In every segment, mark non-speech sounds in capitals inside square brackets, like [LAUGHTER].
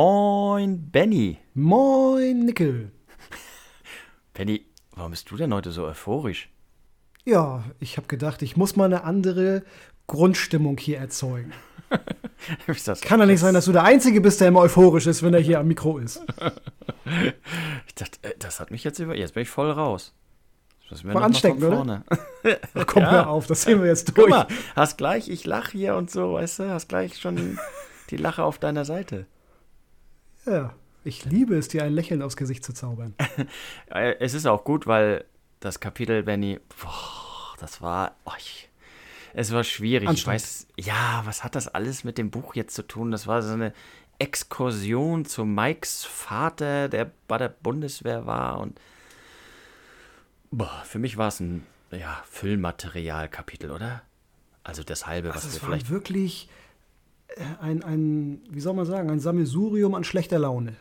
Moin, Benny. Moin, Nickel. [LAUGHS] Benny, warum bist du denn heute so euphorisch? Ja, ich habe gedacht, ich muss mal eine andere Grundstimmung hier erzeugen. [LAUGHS] das, Kann ja nicht sein, dass du der Einzige bist, der immer euphorisch ist, wenn er hier am Mikro ist. [LAUGHS] ich dachte, äh, das hat mich jetzt über. Jetzt bin ich voll raus. Das Mal anstecken, oder? Ach, komm, ja. hör auf, das sehen wir jetzt durch. Guck mal, hast gleich, ich lache hier und so, weißt du, hast gleich schon die Lache auf deiner Seite. Ja, ich liebe es, dir ein Lächeln aufs Gesicht zu zaubern. [LAUGHS] Äh, es ist auch gut, weil das Kapitel, Benny, boah, das war, oh, ich, es war schwierig. Ich weiß, ja, was hat das alles mit dem Buch jetzt zu tun? Das war so eine Exkursion zu Mikes Vater, der bei der Bundeswehr war und boah, für mich war es ein ja, Füllmaterial-Kapitel, oder? Also das halbe, also was wir vielleicht. wirklich ein, ein, wie soll man sagen, ein Sammelsurium an schlechter Laune.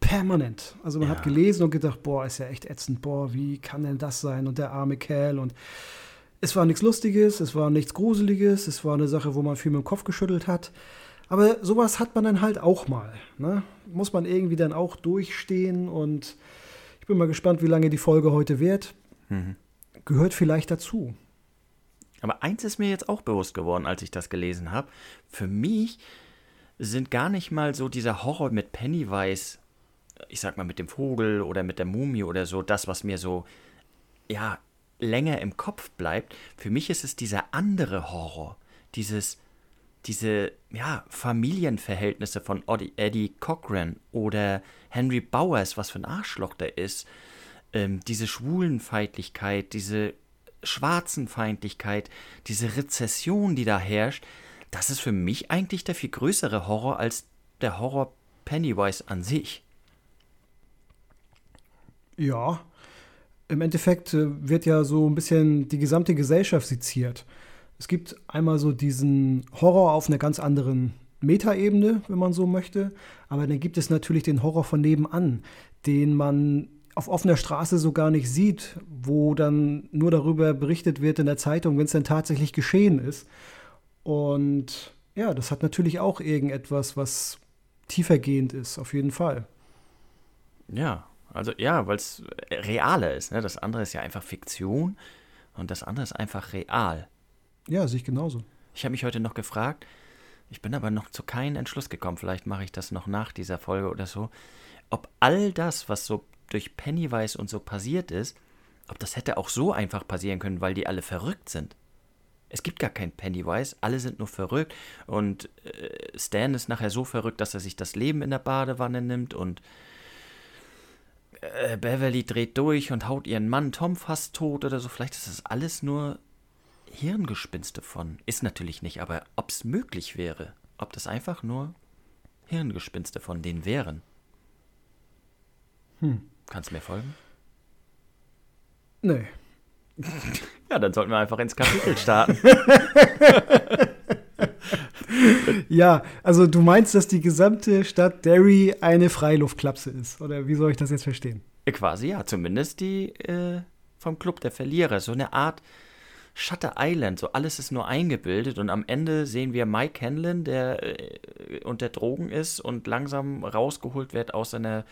Permanent. Also man ja. hat gelesen und gedacht, boah, ist ja echt ätzend, boah, wie kann denn das sein? Und der arme Kerl und es war nichts Lustiges, es war nichts Gruseliges, es war eine Sache, wo man viel mit dem Kopf geschüttelt hat. Aber sowas hat man dann halt auch mal. Ne? Muss man irgendwie dann auch durchstehen und ich bin mal gespannt, wie lange die Folge heute wird. Mhm. Gehört vielleicht dazu. Aber eins ist mir jetzt auch bewusst geworden, als ich das gelesen habe. Für mich sind gar nicht mal so dieser Horror mit Pennywise, ich sag mal mit dem Vogel oder mit der Mumie oder so, das, was mir so, ja, länger im Kopf bleibt. Für mich ist es dieser andere Horror. Dieses, diese, ja, Familienverhältnisse von Eddie Cochran oder Henry Bowers, was für ein Arschloch der ist. Ähm, diese Schwulenfeindlichkeit, diese Schwarzenfeindlichkeit, diese Rezession, die da herrscht, das ist für mich eigentlich der viel größere Horror als der Horror Pennywise an sich. Ja, im Endeffekt äh, wird ja so ein bisschen die gesamte Gesellschaft seziert. Es gibt einmal so diesen Horror auf einer ganz anderen Metaebene, wenn man so möchte, aber dann gibt es natürlich den Horror von nebenan, den man auf offener Straße so gar nicht sieht, wo dann nur darüber berichtet wird in der Zeitung, wenn es dann tatsächlich geschehen ist. Und ja, das hat natürlich auch irgendetwas, was tiefergehend ist, auf jeden Fall. Ja, also ja, weil es realer ist. Ne? Das andere ist ja einfach Fiktion und das andere ist einfach real. Ja, sehe ich genauso. Ich habe mich heute noch gefragt, ich bin aber noch zu keinem Entschluss gekommen, vielleicht mache ich das noch nach dieser Folge oder so, ob all das, was so durch Pennywise und so passiert ist, ob das hätte auch so einfach passieren können, weil die alle verrückt sind. Es gibt gar kein Pennywise, alle sind nur verrückt und äh, Stan ist nachher so verrückt, dass er sich das Leben in der Badewanne nimmt und äh, Beverly dreht durch und haut ihren Mann Tom fast tot oder so. Vielleicht ist das alles nur Hirngespinste von. Ist natürlich nicht, aber ob es möglich wäre, ob das einfach nur Hirngespinste von denen wären. Hm. Kannst du mir folgen? Nee. [LAUGHS] ja, dann sollten wir einfach ins Kapitel [LAUGHS] starten. ja, also du meinst, dass die gesamte Stadt Derry eine Freiluftklapse ist? Oder wie soll ich das jetzt verstehen? Quasi ja, zumindest die äh, vom Club der Verlierer. So eine Art Shutter Island, so alles ist nur eingebildet und am Ende sehen wir Mike Hanlon, der äh, unter Drogen ist und langsam rausgeholt wird aus seiner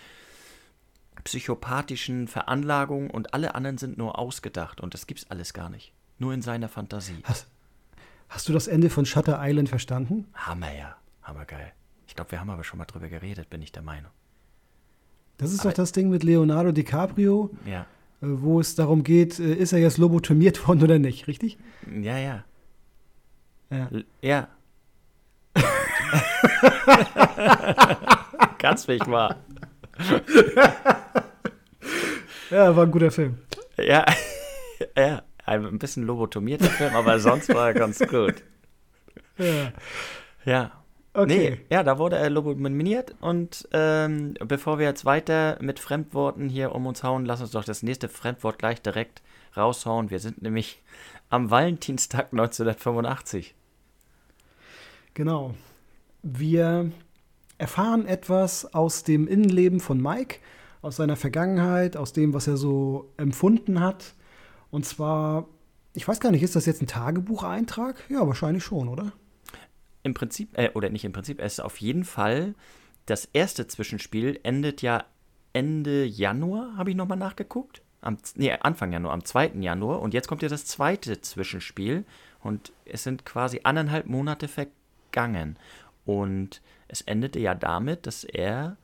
psychopathischen Veranlagung und alle anderen sind nur ausgedacht und das gibt's alles gar nicht. Nur in seiner Fantasie. Hast, hast du das Ende von Shutter Island verstanden? Hammer, ja. Hammergeil. Ich glaube, wir haben aber schon mal drüber geredet, bin ich der Meinung. Das ist aber, doch das Ding mit Leonardo DiCaprio. Ja. Äh, wo es darum geht, äh, ist er jetzt lobotomiert [LAUGHS] worden oder nicht, richtig? Ja, ja. Ja. Ja. [LAUGHS] Ganz mich mal. [LAUGHS] ja, war ein guter Film. Ja, [LAUGHS] ja, ein bisschen lobotomierter Film, aber sonst war er ganz gut. Ja. Ja. Okay. Nee, ja, da wurde er lobotomiert und ähm, bevor wir jetzt weiter mit Fremdworten hier um uns hauen, lass uns doch das nächste Fremdwort gleich direkt raushauen. Wir sind nämlich am Valentinstag 1985. Genau. Wir erfahren etwas aus dem Innenleben von Mike, aus seiner Vergangenheit, aus dem, was er so empfunden hat. Und zwar, ich weiß gar nicht, ist das jetzt ein Tagebucheintrag? Ja, wahrscheinlich schon, oder? Im Prinzip, äh, oder nicht im Prinzip, es ist auf jeden Fall das erste Zwischenspiel endet ja Ende Januar, habe ich nochmal nachgeguckt. Am, nee, Anfang Januar, am 2. Januar. Und jetzt kommt ja das zweite Zwischenspiel. Und es sind quasi anderthalb Monate vergangen. Und es endete ja damit, dass er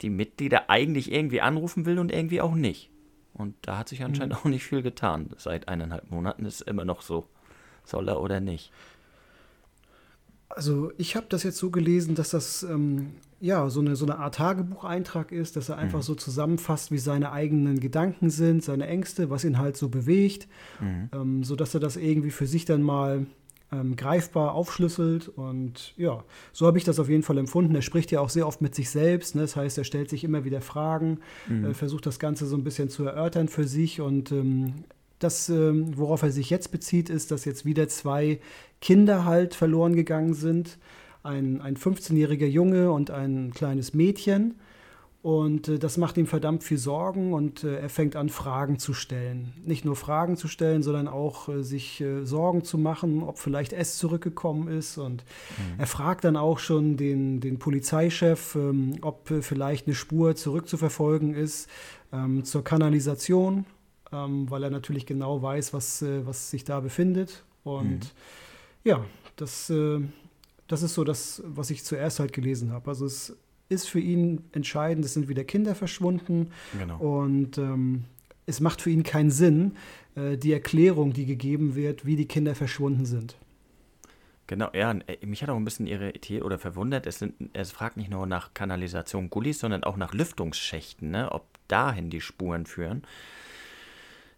die Mitglieder eigentlich irgendwie anrufen will und irgendwie auch nicht. Und da hat sich anscheinend mhm. auch nicht viel getan. Seit eineinhalb Monaten ist es immer noch so. Soll er oder nicht? Also ich habe das jetzt so gelesen, dass das ähm, ja so eine, so eine Art Tagebucheintrag ist, dass er einfach mhm. so zusammenfasst, wie seine eigenen Gedanken sind, seine Ängste, was ihn halt so bewegt, mhm. ähm, sodass er das irgendwie für sich dann mal ähm, greifbar aufschlüsselt. Und ja, so habe ich das auf jeden Fall empfunden. Er spricht ja auch sehr oft mit sich selbst. Ne? Das heißt, er stellt sich immer wieder Fragen, mhm. äh, versucht das Ganze so ein bisschen zu erörtern für sich. Und ähm, das, ähm, worauf er sich jetzt bezieht, ist, dass jetzt wieder zwei Kinder halt verloren gegangen sind. Ein, ein 15-jähriger Junge und ein kleines Mädchen. Und äh, das macht ihm verdammt viel Sorgen und äh, er fängt an, Fragen zu stellen. Nicht nur Fragen zu stellen, sondern auch äh, sich äh, Sorgen zu machen, ob vielleicht S zurückgekommen ist. Und mhm. er fragt dann auch schon den, den Polizeichef, ähm, ob äh, vielleicht eine Spur zurückzuverfolgen ist ähm, zur Kanalisation, ähm, weil er natürlich genau weiß, was, äh, was sich da befindet. Und mhm. ja, das, das ist so das, was ich zuerst halt gelesen habe. Also es ist für ihn entscheidend. Es sind wieder Kinder verschwunden. Genau. Und ähm, es macht für ihn keinen Sinn, äh, die Erklärung, die gegeben wird, wie die Kinder verschwunden sind. Genau, ja, äh, mich hat auch ein bisschen irritiert oder verwundert. Es, sind, es fragt nicht nur nach Kanalisation Gullis, sondern auch nach Lüftungsschächten, ne? ob dahin die Spuren führen.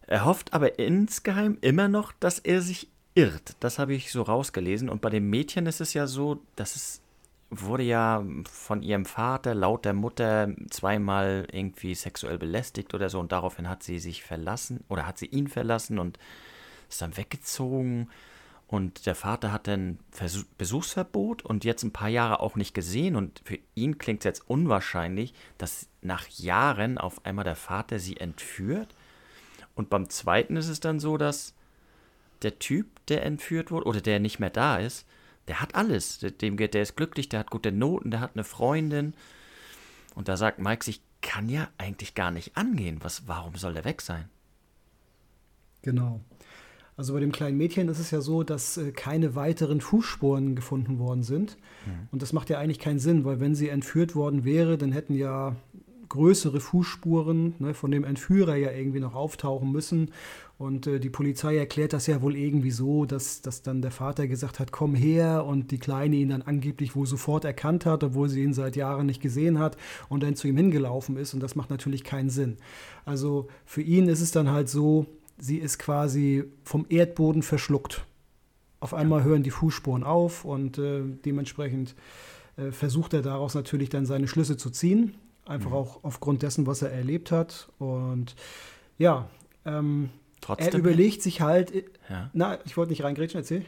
Er hofft aber insgeheim immer noch, dass er sich irrt. Das habe ich so rausgelesen. Und bei dem Mädchen ist es ja so, dass es wurde ja von ihrem Vater laut der Mutter zweimal irgendwie sexuell belästigt oder so und daraufhin hat sie sich verlassen oder hat sie ihn verlassen und ist dann weggezogen. Und der Vater hat dann Besuchsverbot und jetzt ein paar Jahre auch nicht gesehen. Und für ihn klingt es jetzt unwahrscheinlich, dass nach Jahren auf einmal der Vater sie entführt. Und beim zweiten ist es dann so, dass der Typ, der entführt wurde oder der nicht mehr da ist, der hat alles. Dem geht, der ist glücklich, der hat gute Noten, der hat eine Freundin. Und da sagt Mike sich, kann ja eigentlich gar nicht angehen. Was, warum soll der weg sein? Genau. Also bei dem kleinen Mädchen ist es ja so, dass äh, keine weiteren Fußspuren gefunden worden sind. Mhm. Und das macht ja eigentlich keinen Sinn, weil wenn sie entführt worden wäre, dann hätten ja größere Fußspuren ne, von dem Entführer ja irgendwie noch auftauchen müssen. Und äh, die Polizei erklärt das ja wohl irgendwie so, dass, dass dann der Vater gesagt hat, komm her und die Kleine ihn dann angeblich wohl sofort erkannt hat, obwohl sie ihn seit Jahren nicht gesehen hat und dann zu ihm hingelaufen ist. Und das macht natürlich keinen Sinn. Also für ihn ist es dann halt so, sie ist quasi vom Erdboden verschluckt. Auf einmal hören die Fußspuren auf und äh, dementsprechend äh, versucht er daraus natürlich dann seine Schlüsse zu ziehen. Einfach mhm. auch aufgrund dessen, was er erlebt hat. Und ja, ähm, Trotzdem, er überlegt sich halt, äh, ja. na, ich wollte nicht reingrätschen, erzähl.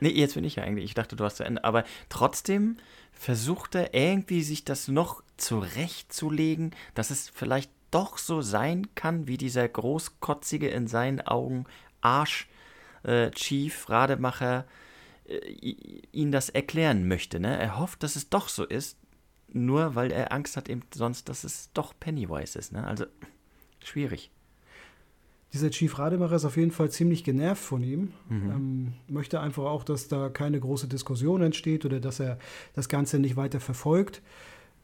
Nee, jetzt bin ich ja eigentlich. Ich dachte, du hast zu Ende. Aber trotzdem versucht er irgendwie sich das noch zurechtzulegen, dass es vielleicht doch so sein kann, wie dieser großkotzige in seinen Augen Arsch äh, Chief Rademacher äh, ihn das erklären möchte. Ne? Er hofft, dass es doch so ist, nur weil er Angst hat eben sonst, dass es doch Pennywise ist. Ne? Also schwierig dieser Chief Rademacher ist auf jeden Fall ziemlich genervt von ihm. Mhm. Ähm, möchte einfach auch, dass da keine große Diskussion entsteht oder dass er das Ganze nicht weiter verfolgt.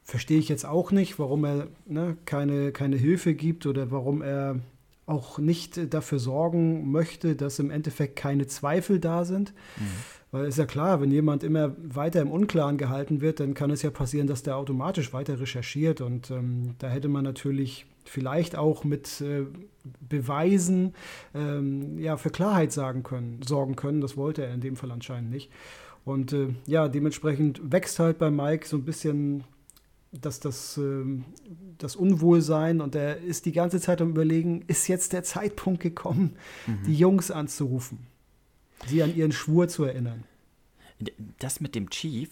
Verstehe ich jetzt auch nicht, warum er ne, keine, keine Hilfe gibt oder warum er auch nicht dafür sorgen möchte, dass im Endeffekt keine Zweifel da sind. Mhm. Weil ist ja klar, wenn jemand immer weiter im Unklaren gehalten wird, dann kann es ja passieren, dass der automatisch weiter recherchiert. Und ähm, da hätte man natürlich vielleicht auch mit äh, Beweisen ähm, ja, für Klarheit sagen können, sorgen können. Das wollte er in dem Fall anscheinend nicht. Und äh, ja, dementsprechend wächst halt bei Mike so ein bisschen das, das, äh, das Unwohlsein und er ist die ganze Zeit am Überlegen, ist jetzt der Zeitpunkt gekommen, mhm. die Jungs anzurufen sie an ihren Schwur zu erinnern. Das mit dem Chief,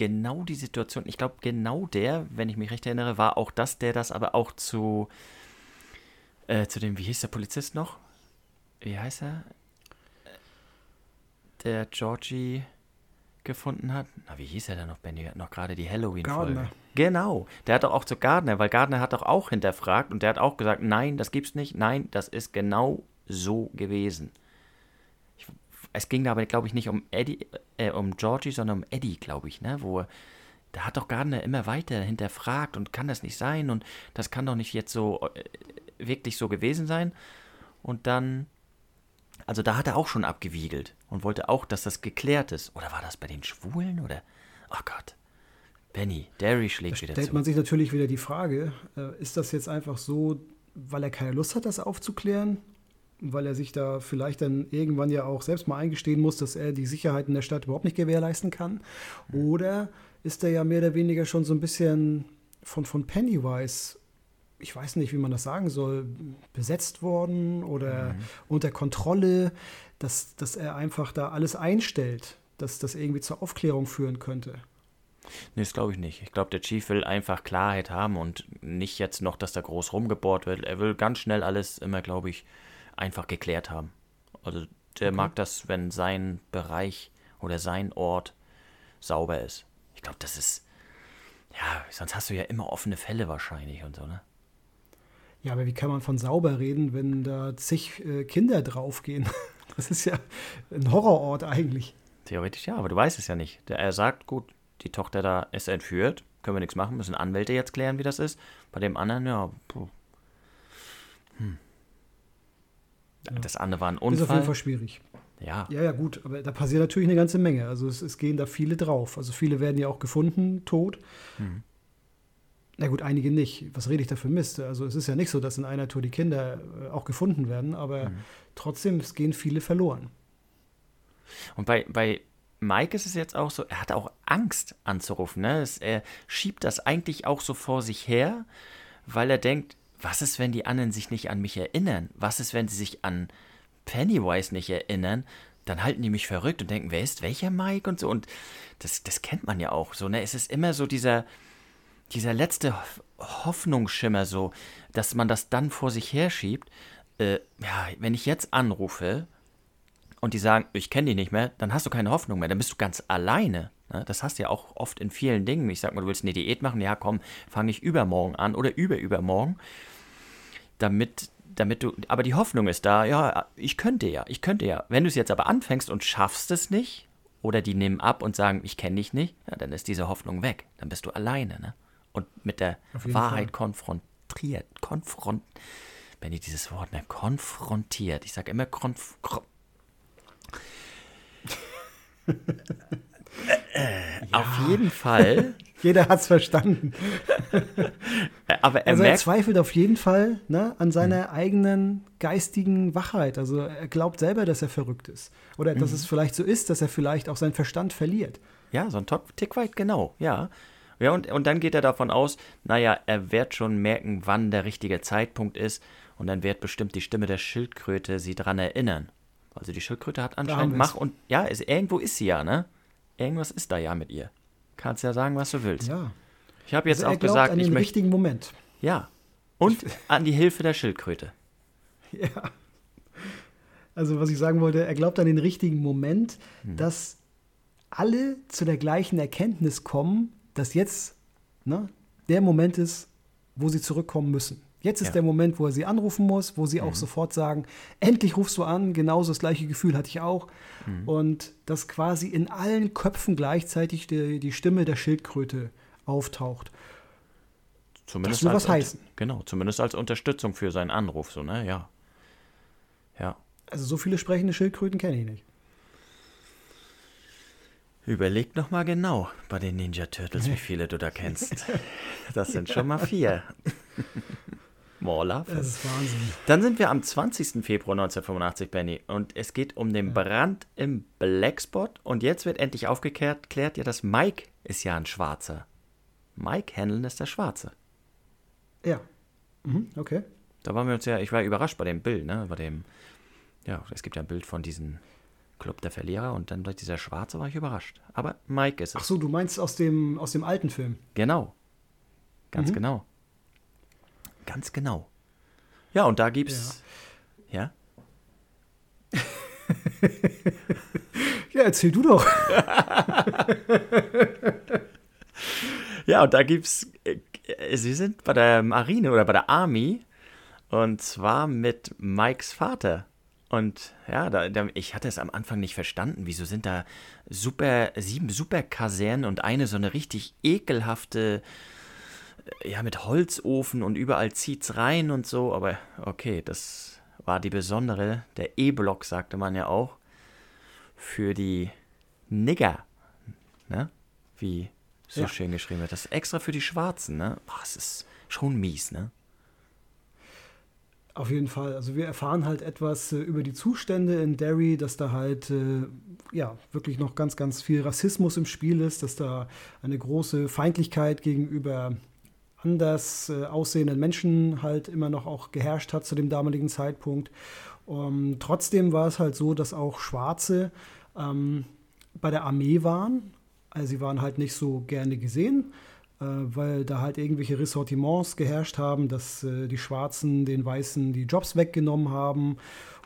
genau die Situation, ich glaube, genau der, wenn ich mich recht erinnere, war auch das, der das aber auch zu, äh, zu dem, wie hieß der Polizist noch? Wie heißt er? Der Georgie gefunden hat. Na, wie hieß er denn noch, Benny? Hat noch gerade die Halloween-Folge. Genau. Der hat doch auch zu Gardner, weil Gardner hat doch auch hinterfragt und der hat auch gesagt, nein, das gibt's nicht. Nein, das ist genau so gewesen. Es ging da aber, glaube ich, nicht um Eddie, äh, um Georgie, sondern um Eddie, glaube ich, ne? Wo da hat doch Gardner immer weiter hinterfragt und kann das nicht sein und das kann doch nicht jetzt so äh, wirklich so gewesen sein. Und dann, also da hat er auch schon abgewiegelt und wollte auch, dass das geklärt ist. Oder war das bei den Schwulen oder? Oh Gott. Benny, Derry schlägt da wieder stellt zu. man sich natürlich wieder die Frage, äh, ist das jetzt einfach so, weil er keine Lust hat, das aufzuklären? Weil er sich da vielleicht dann irgendwann ja auch selbst mal eingestehen muss, dass er die Sicherheit in der Stadt überhaupt nicht gewährleisten kann? Oder ist er ja mehr oder weniger schon so ein bisschen von, von Pennywise, ich weiß nicht, wie man das sagen soll, besetzt worden oder unter Kontrolle, dass, dass er einfach da alles einstellt, dass das irgendwie zur Aufklärung führen könnte? Nee, das glaube ich nicht. Ich glaube, der Chief will einfach Klarheit haben und nicht jetzt noch, dass da groß rumgebohrt wird. Er will ganz schnell alles immer, glaube ich, einfach geklärt haben. Also der mag das, wenn sein Bereich oder sein Ort sauber ist. Ich glaube, das ist. Ja, sonst hast du ja immer offene Fälle wahrscheinlich und so, ne? Ja, aber wie kann man von sauber reden, wenn da zig äh, Kinder draufgehen? [LAUGHS] Das ist ja ein Horrorort eigentlich. Theoretisch ja, aber du weißt es ja nicht. Der, er sagt, gut, die Tochter da ist entführt, können wir nichts machen, müssen Anwälte jetzt klären, wie das ist. Bei dem anderen, ja, puh. Hm. Das andere war ein Ist auf jeden Unfall. Fall schwierig. Ja, Ja, ja, gut, aber da passiert natürlich eine ganze Menge. Also es, es gehen da viele drauf. Also viele werden ja auch gefunden, tot. Mhm. Na gut, einige nicht. Was rede ich da für Mist? Also es ist ja nicht so, dass in einer Tour die Kinder äh, auch gefunden werden, aber Mhm. trotzdem, es gehen viele verloren. Und bei, bei Mike ist es jetzt auch so, er hat auch Angst anzurufen. Ne? Es, er schiebt das eigentlich auch so vor sich her, weil er denkt, was ist, wenn die anderen sich nicht an mich erinnern? Was ist, wenn sie sich an Pennywise nicht erinnern? Dann halten die mich verrückt und denken, wer ist welcher Mike und so. Und das, das kennt man ja auch so. Ne? Es ist immer so dieser, dieser letzte Hoff- Hoffnungsschimmer, so, dass man das dann vor sich herschiebt. Äh, ja, wenn ich jetzt anrufe, und die sagen, ich kenne die nicht mehr, dann hast du keine Hoffnung mehr, dann bist du ganz alleine. Ne? Das hast du ja auch oft in vielen Dingen. Ich sag mal, du willst eine Diät machen, ja komm, fange ich übermorgen an oder überübermorgen, damit, damit du, aber die Hoffnung ist da, ja, ich könnte ja, ich könnte ja. Wenn du es jetzt aber anfängst und schaffst es nicht, oder die nehmen ab und sagen, ich kenne dich nicht, ja, dann ist diese Hoffnung weg, dann bist du alleine. Ne? Und mit der Wahrheit Fall. konfrontiert, konfront, wenn ich dieses Wort, ne, konfrontiert, ich sage immer konf, kro- [LAUGHS] Auf jeden Fall. [LAUGHS] Jeder hat es verstanden. Äh, Aber er Also er zweifelt auf jeden Fall ne, an seiner eigenen geistigen Wachheit. Also er glaubt selber, dass er verrückt ist. Oder dass es vielleicht so ist, dass er vielleicht auch seinen Verstand verliert. ja, so ein Tick weit, genau, ja. Ja, und, und dann geht er davon aus, naja, er wird schon merken, wann der richtige Zeitpunkt ist. Und dann wird bestimmt die Stimme der Schildkröte sie dran erinnern. Also die Schildkröte hat anscheinend. Mach und, ja, ist, irgendwo ist sie ja, ne? Irgendwas ist da ja mit ihr. Kannst ja sagen, was du willst. Ja. Ich habe jetzt Also er auch glaubt gesagt, an ich den möchte, richtigen Moment. ja. Und [LAUGHS] an die Hilfe der Schildkröte. Ja. Also was ich sagen wollte, er glaubt an den richtigen Moment, Hm. dass alle zu der gleichen Erkenntnis kommen, dass jetzt ne, der Moment ist, wo sie zurückkommen müssen. Jetzt ist Ja. Mhm. der Moment, wo er sie anrufen muss, wo sie auch sofort sagen, endlich rufst du an, genauso das gleiche Gefühl hatte ich auch. Mhm. Und dass quasi in allen Köpfen gleichzeitig die, die Stimme der Schildkröte auftaucht. Zumindest Das will als was heißen. Genau, zumindest als Unterstützung für seinen Anruf, so, ne? Ja. Ja. Also so viele sprechende Schildkröten kenne ich nicht. Überleg noch mal genau bei den Ninja Turtles, wie [LAUGHS] viele du da kennst. [LAUGHS] Das sind schon mal vier. [LAUGHS] More love. Das ist Wahnsinn. Dann sind wir am 20. Februar 1985, Benny, und es geht um den Brand im Blackspot. Und jetzt wird endlich aufgeklärt, klärt ja, dass Mike ist ja ein Schwarzer. Mike Hanlon ist der Schwarze. Ja. Mhm, okay. Da waren wir uns ja, ich war überrascht bei dem Bild, ne? Bei dem, ja, es gibt ja ein Bild von diesem Club der Verlierer und dann dieser Schwarze war ich überrascht. Aber Mike ist es. Ach so, du meinst aus dem, aus dem alten Film. Genau. Ganz Mhm. genau. Ganz genau. Ja, und da gibt's. Ja. Ja, [LAUGHS] erzähl du doch. [LAUGHS] Ja, und da gibt's, äh, sie sind bei der Marine oder bei der Army und zwar mit Mikes Vater. Und ja, da, da, ich hatte es am Anfang nicht verstanden. Wieso sind da super, sieben Superkasernen und eine so eine richtig ekelhafte, ja, mit Holzofen und überall zieht's rein und so. Aber okay, das war die besondere, der E-Block, sagte man ja auch, für die Nigger. Ne? Wie so ja. schön geschrieben wird. Das ist extra für die Schwarzen, ne? Boah, das ist schon mies, ne? Auf jeden Fall. Also wir erfahren halt etwas äh, über die Zustände in Derry, dass da halt äh, ja wirklich noch ganz, ganz viel Rassismus im Spiel ist, dass da eine große Feindlichkeit gegenüber anders äh, aussehenden Menschen halt immer noch auch geherrscht hat zu dem damaligen Zeitpunkt. Um, trotzdem war es halt so, dass auch Schwarze ähm, bei der Armee waren. Also sie waren halt nicht so gerne gesehen. Äh, weil da halt irgendwelche Ressortiments geherrscht haben, dass äh, die Schwarzen den Weißen die Jobs weggenommen haben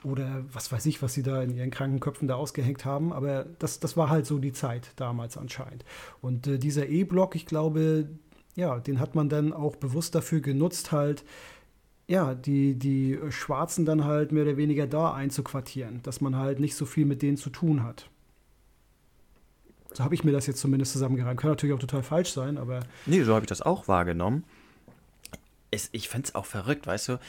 oder was weiß ich, was sie da in ihren kranken Köpfen da ausgehängt haben. Aber das, das war halt so die Zeit damals anscheinend. Und äh, dieser E-Block, ich glaube, ja, den hat man dann auch bewusst dafür genutzt, halt, ja, die, die Schwarzen dann halt mehr oder weniger da einzuquartieren, dass man halt nicht so viel mit denen zu tun hat. So habe ich mir das jetzt zumindest zusammengereimt. Kann natürlich auch total falsch sein, aber. Nee, so habe ich das auch wahrgenommen. Es, ich finde es auch verrückt, weißt du.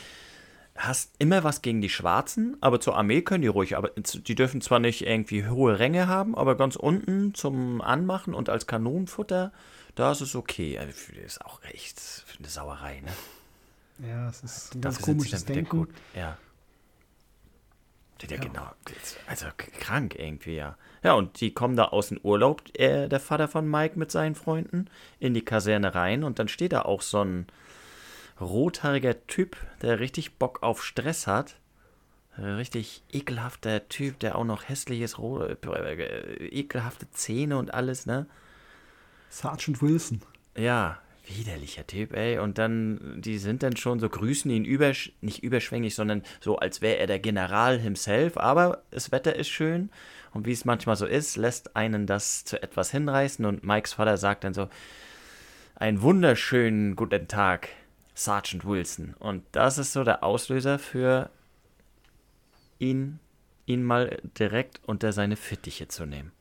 Hast immer was gegen die Schwarzen, aber zur Armee können die ruhig. Aber die dürfen zwar nicht irgendwie hohe Ränge haben, aber ganz unten zum Anmachen und als Kanonenfutter, da ist okay. Also, das ist auch echt eine Sauerei, ne? Ja, es ist ein ganz komisches Denken. Ja. Ja, genau. Also krank irgendwie, ja. Ja, und die kommen da aus dem Urlaub, äh, der Vater von Mike mit seinen Freunden, in die Kaserne rein und dann steht da auch so ein rothaariger Typ, der richtig Bock auf Stress hat. Richtig ekelhafter Typ, der auch noch hässliches, äh, ekelhafte Zähne und alles, ne? Sergeant Wilson. Ja, Widerlicher Typ, ey. Und dann, die sind dann schon so, grüßen ihn übersch nicht überschwänglich, sondern so, als wäre er der General himself. Aber das Wetter ist schön. Und wie es manchmal so ist, lässt einen das zu etwas hinreißen. Und Mikes Vater sagt dann so, einen wunderschönen guten Tag, Sergeant Wilson. Und das ist so der Auslöser für ihn, ihn mal direkt unter seine Fittiche zu nehmen.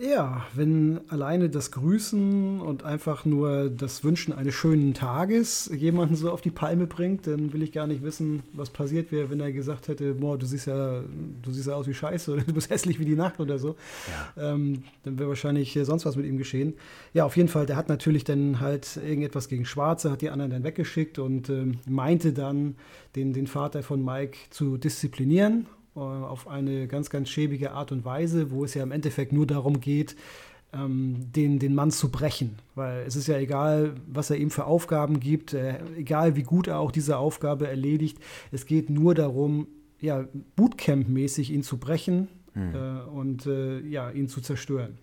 Ja, wenn alleine das Grüßen und einfach nur das Wünschen eines schönen Tages jemanden so auf die Palme bringt, dann will ich gar nicht wissen, was passiert wäre, wenn er gesagt hätte, boah, du siehst ja, du siehst ja aus wie Scheiße oder [LAUGHS] du bist hässlich wie die Nacht oder so. Ja. Ähm, dann wäre wahrscheinlich sonst was mit ihm geschehen. Ja, auf jeden Fall, der hat natürlich dann halt irgendetwas gegen Schwarze, hat die anderen dann weggeschickt und ähm, meinte dann, den, den Vater von Mike zu disziplinieren äh, auf eine ganz, ganz schäbige Art und Weise, wo es ja im Endeffekt nur darum geht, ähm, den, den Mann zu brechen. Weil es ist ja egal, was er ihm für Aufgaben gibt, äh, egal wie gut er auch diese Aufgabe erledigt. Es geht nur darum, ja, Bootcamp-mäßig ihn zu brechen hm. äh, und äh, ja, ihn zu zerstören.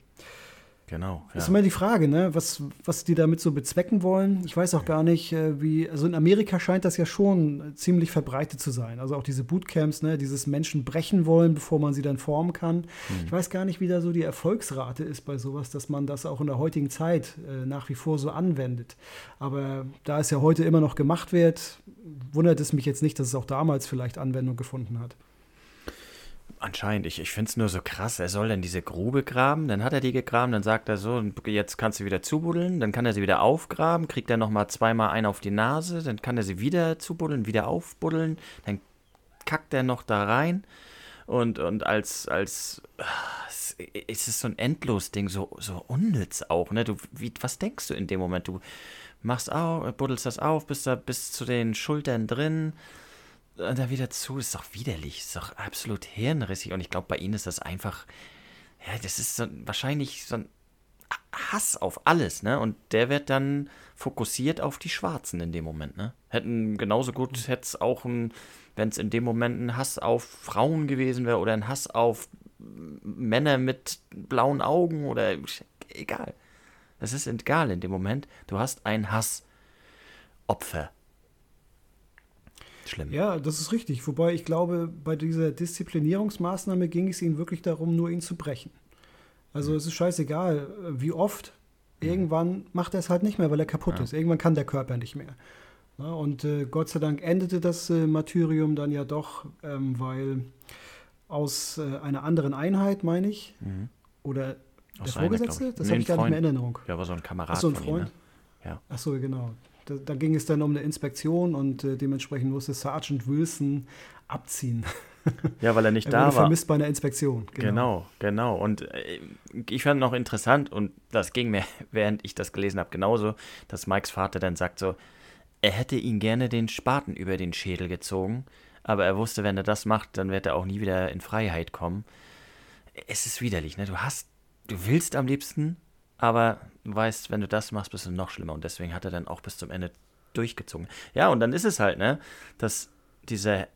Genau. Ja. ist immer die Frage, ne? was, was die damit so bezwecken wollen. Ich weiß auch gar nicht, äh, wie. Also in Amerika scheint das ja schon ziemlich verbreitet zu sein. Also auch diese Bootcamps, ne? dieses Menschen brechen wollen, bevor man sie dann formen kann. Mhm. Ich weiß gar nicht, wie da so die Erfolgsrate ist bei sowas, dass man das auch in der heutigen Zeit äh, nach wie vor so anwendet. Aber da es ja heute immer noch gemacht wird, wundert es mich jetzt nicht, dass es auch damals vielleicht Anwendung gefunden hat. Anscheinend, ich, ich finde es nur so krass. Er soll dann diese Grube graben, dann hat er die gegraben, dann sagt er so, jetzt kannst du wieder zubuddeln, dann kann er sie wieder aufgraben, kriegt er nochmal zweimal einen auf die Nase, dann kann er sie wieder zubuddeln, wieder aufbuddeln, dann kackt er noch da rein und, und als, als ist es so ein Endlos-Ding, so, so unnütz auch, ne? Du, wie, was denkst du in dem Moment? Du machst auf, buddelst das auf, bist da bis zu den Schultern drin, und dann wieder zu, ist doch widerlich, ist doch absolut hirnrissig. Und ich glaube, bei ihnen ist das einfach, ja, das ist so, wahrscheinlich so ein Hass auf alles, ne? Und der wird dann fokussiert auf die Schwarzen in dem Moment, ne? Hätten genauso gut, hätte es auch ein, wenn es in dem Moment ein Hass auf Frauen gewesen wäre oder ein Hass auf Männer mit blauen Augen oder egal. Das ist egal in dem Moment. Du hast ein Hassopfer schlimm. Ja, das ist richtig. Wobei ich glaube, bei dieser Disziplinierungsmaßnahme ging es ihnen wirklich darum, nur ihn zu brechen. Also mhm. es ist scheißegal, wie oft Irgendwann macht er es halt nicht mehr, weil er kaputt Ja. ist. Irgendwann kann der Körper nicht mehr. Ja, und äh, Gott sei Dank endete das äh, Martyrium dann ja doch, ähm, weil aus äh, einer anderen Einheit, meine ich, Mhm. oder der Vorgesetzte, das Nee, habe ich gar nicht mehr in Freund. Erinnerung. Ja, war so ein Kamerad Ach so, ein von ihm, Freund? ne? Ja. Ach so, genau. Da, da ging es dann um eine Inspektion und äh, dementsprechend musste Sergeant Wilson abziehen. [LAUGHS] Ja, weil er nicht Er da wurde war. vermisst bei einer Inspektion. Genau, genau. Und äh, ich fand noch interessant, und das ging mir, [LAUGHS] während ich das gelesen habe, genauso, dass Mikes Vater dann sagt so, er hätte ihn gerne den Spaten über den Schädel gezogen, aber er wusste, wenn er das macht, dann wird er auch nie wieder in Freiheit kommen. Es ist widerlich, ne? Du hast, du willst am liebsten, aber du weißt, wenn du das machst, bist du noch schlimmer. Und deswegen hat er dann auch bis zum Ende durchgezogen. Ja, und dann ist es halt, ne, dass dieser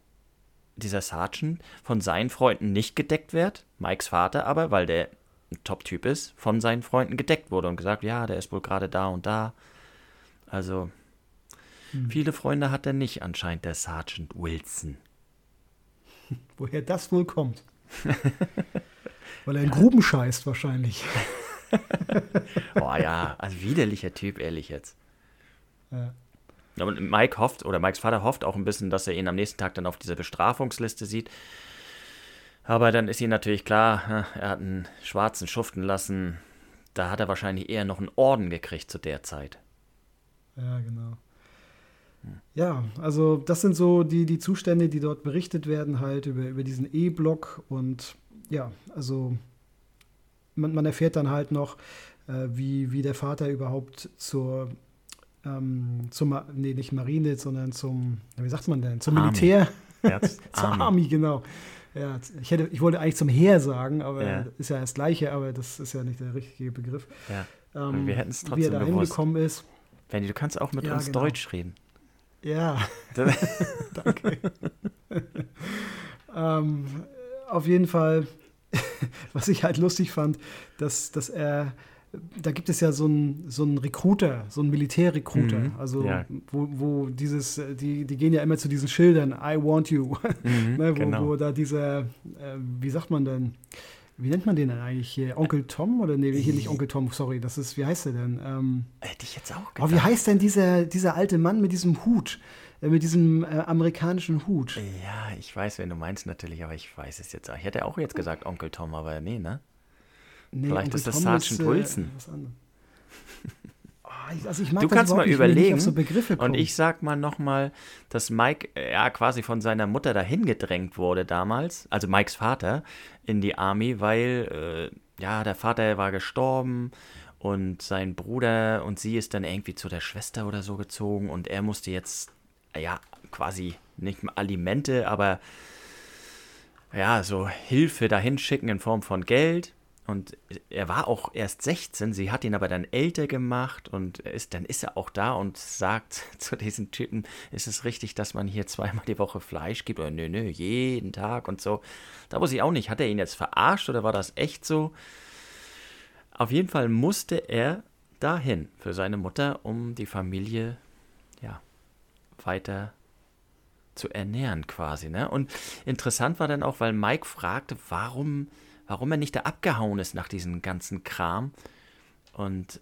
dieser Sergeant von seinen Freunden nicht gedeckt wird, Mikes Vater aber, weil der ein Top-Typ ist, von seinen Freunden gedeckt wurde und gesagt, ja, der ist wohl gerade da und da. Also, Hm. viele Freunde hat er nicht anscheinend, der Sergeant Wilson. [LAUGHS] Woher das wohl kommt. [LAUGHS] Weil er in Gruben scheißt wahrscheinlich. [LAUGHS] [LAUGHS] Oh ja, also widerlicher Typ, ehrlich jetzt. Ja. Ja, Und Mike hofft, oder Mikes Vater hofft auch ein bisschen, dass er ihn am nächsten Tag dann auf dieser Bestrafungsliste sieht. Aber dann ist ihm natürlich klar, er hat einen Schwarzen schuften lassen. Da hat er wahrscheinlich eher noch einen Orden gekriegt zu der Zeit. Ja, genau. Ja, also das sind so die, die Zustände, die dort berichtet werden, halt über, über diesen E-Block. Und ja, also man, man erfährt dann halt noch, äh, wie, wie der Vater überhaupt zur, ähm, zum, nee, nicht Marine, sondern zum, wie sagt man denn, zum Army. Militär, Herz, [LAUGHS] zur Army. Army, genau. Ja, ich, hätte, ich wollte eigentlich zum Heer sagen, aber Ja. ist ja das Gleiche, aber das ist ja nicht der richtige Begriff. Ja. Ähm, wir hätten's Wie er trotzdem da hingekommen ist. Wendy, du kannst auch mit Ja, uns genau. Deutsch reden. Ja, [LAUGHS] danke. [LAUGHS] ähm, auf jeden Fall, [LAUGHS] was ich halt lustig fand, dass, dass er, da gibt es ja so einen so einen Recruiter, so einen Militärrecruiter, Mhm, also ja. wo, wo dieses, die, die gehen ja immer zu diesen Schildern, I want you, Mhm, [LAUGHS] ne, wo, genau. wo da dieser, äh, wie sagt man denn, wie nennt man den denn eigentlich hier? Onkel Tom oder nee, hier nicht Onkel Tom, sorry, das ist, wie heißt der denn? Ähm, Hätte ich jetzt auch Oh, wie gedacht. heißt denn dieser, dieser alte Mann mit diesem Hut? Äh, mit diesem äh, amerikanischen Hut? ja, ich weiß, wen du meinst natürlich, aber ich weiß es jetzt auch. Ich hätte auch jetzt gesagt Onkel Tom, aber nee, ne? Nee, Vielleicht Onkel ist das Tom Sergeant Wilson. was anderes. [LAUGHS] Ich- also Du kannst mal überlegen. so Und ich sag mal nochmal, dass Mike äh, ja quasi von seiner Mutter dahin gedrängt wurde damals, also Mikes Vater, in die Army, weil äh, ja, der Vater war gestorben und sein Bruder und sie ist dann irgendwie zu der Schwester oder so gezogen und er musste jetzt, ja, quasi nicht mal Alimente, aber ja, so Hilfe dahin schicken in Form von Geld. Und er war auch erst 16, sie hat ihn aber dann älter gemacht und ist, dann ist er auch da und sagt [LAUGHS] zu diesen Typen, ist es richtig, dass man hier zweimal die Woche Fleisch gibt? Oder nö, nö, jeden Tag und so. Da wusste ich auch nicht, hat er ihn jetzt verarscht oder war das echt so? Auf jeden Fall musste er dahin für seine Mutter, um die Familie, ja, weiter zu ernähren quasi, ne? Und interessant war dann auch, weil Mike fragte, warum, warum er nicht da abgehauen ist nach diesem ganzen Kram. Und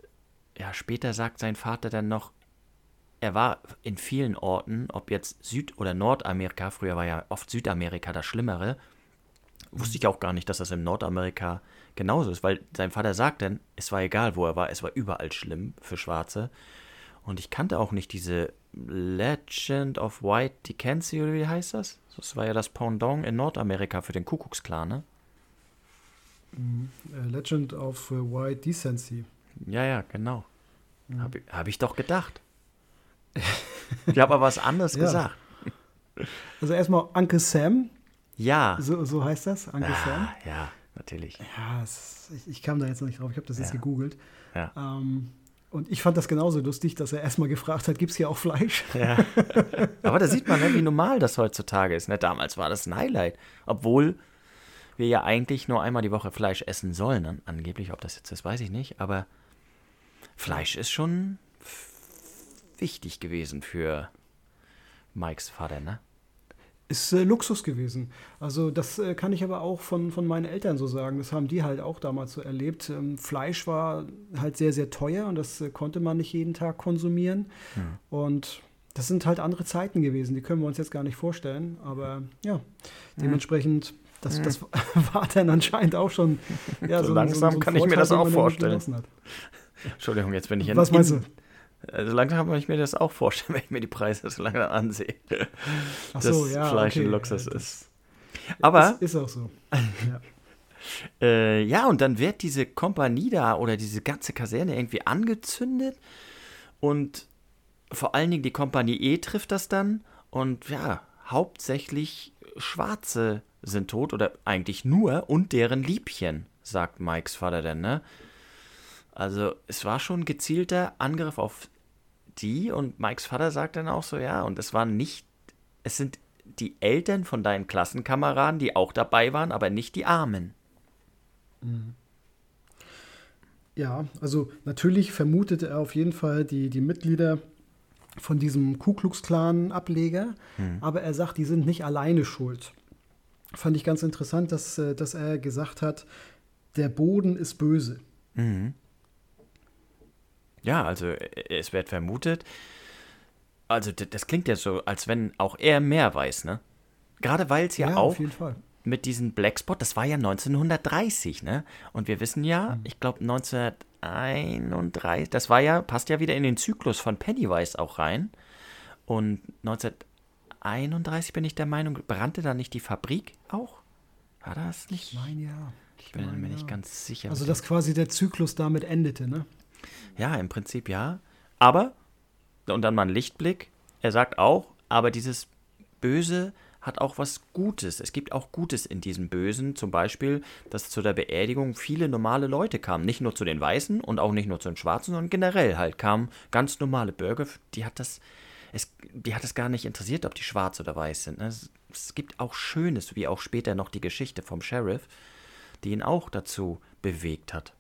ja, später sagt sein Vater dann noch, er war in vielen Orten, ob jetzt Süd- oder Nordamerika, früher war ja oft Südamerika das Schlimmere, wusste ich auch gar nicht, dass das in Nordamerika genauso ist, weil sein Vater sagt dann, es war egal, wo er war, es war überall schlimm für Schwarze. Und ich kannte auch nicht diese Legend of White oder wie heißt das? Das war ja das Pendant in Nordamerika für den Kuckucksklan, ne? Äh, Legend of White Decency. Ja, ja, genau. Mhm. Habe hab ich doch gedacht. ich habe aber was anderes [LAUGHS] Ja. gesagt. Also erstmal Uncle Sam, Ja. so, so heißt das, Uncle Sam. Ah, ja, natürlich. Ja, es, ich, ich kam da jetzt noch nicht drauf, ich habe das jetzt Ja. gegoogelt. Ja. Ähm, und ich fand das genauso lustig, dass er erstmal gefragt hat, gibt es hier auch Fleisch? Ja. Aber da sieht man, ne, wie normal das heutzutage ist. Ne? Damals war das ein Highlight. Obwohl wir ja eigentlich nur einmal die Woche Fleisch essen sollen. An angeblich, ob das jetzt ist, weiß ich nicht. Aber Fleisch ist schon wichtig gewesen für Mikes Vater, ne? ist äh, Luxus gewesen. Also das äh, kann ich aber auch von, von meinen Eltern so sagen. Das haben die halt auch damals so erlebt. Ähm, Fleisch war halt sehr, sehr teuer und das äh, konnte man nicht jeden Tag konsumieren. Hm. Und das sind halt andere Zeiten gewesen. Die können wir uns jetzt gar nicht vorstellen. Aber ja, dementsprechend, das, das [LAUGHS] war dann anscheinend auch schon. Ja, so, so langsam so, kann Vorteil, ich mir das auch vorstellen. Entschuldigung, jetzt bin ich in Was meinst du? Also langsam kann ich mir das auch vorstellen, [LAUGHS] wenn ich mir die Preise so lange ansehe. Ach so, dass ja, Fleisch okay. ein Luxus ist. Aber. Ist, ist auch so. ja. [LAUGHS] Äh, ja, und dann wird diese Kompanie da oder diese ganze Kaserne irgendwie angezündet. Und vor allen Dingen die Kompanie E trifft das dann. Und ja, hauptsächlich Schwarze sind tot oder eigentlich nur und deren Liebchen, sagt Mikes Vater dann, ne? Also es war schon ein gezielter Angriff auf die und Mikes Vater sagt dann auch so, ja, und es waren nicht, es sind die Eltern von deinen Klassenkameraden, die auch dabei waren, aber nicht die Armen. Mhm. Ja, also natürlich vermutet er auf jeden Fall die, die Mitglieder von diesem Ku Klux Klan Ableger, hm. aber er sagt, die sind nicht alleine schuld. Fand ich ganz interessant, dass, äh, dass er gesagt hat, der Boden ist böse. Mhm. Ja, also äh, es wird vermutet, also das klingt ja so, als wenn auch er mehr weiß, ne? Gerade weil es ja, ja, auch mit diesem Blackspot, das war ja 1930, ne? Und wir wissen ja, mhm. ich glaube 1931, das war ja, passt ja wieder in den Zyklus von Pennywise auch rein. Und 1931 bin ich der Meinung, brannte da nicht die Fabrik auch? War das nicht? Ich meine ja. Ich bin mein, mir ja. nicht ganz sicher. Also dass quasi der Zyklus damit endete, ne? Ja, im Prinzip ja. Aber, und dann mal ein Lichtblick, er sagt auch, aber dieses Böse hat auch was Gutes. Es gibt auch Gutes in diesem Bösen. Zum Beispiel, dass zu der Beerdigung viele normale Leute kamen. Nicht nur zu den Weißen und auch nicht nur zu den Schwarzen, sondern generell halt kamen ganz normale Bürger. Die hat das, es, die hat es gar nicht interessiert, ob die schwarz oder weiß sind. Ne? Es, es gibt auch Schönes, wie auch später noch die Geschichte vom Sheriff, die ihn auch dazu bewegt hat.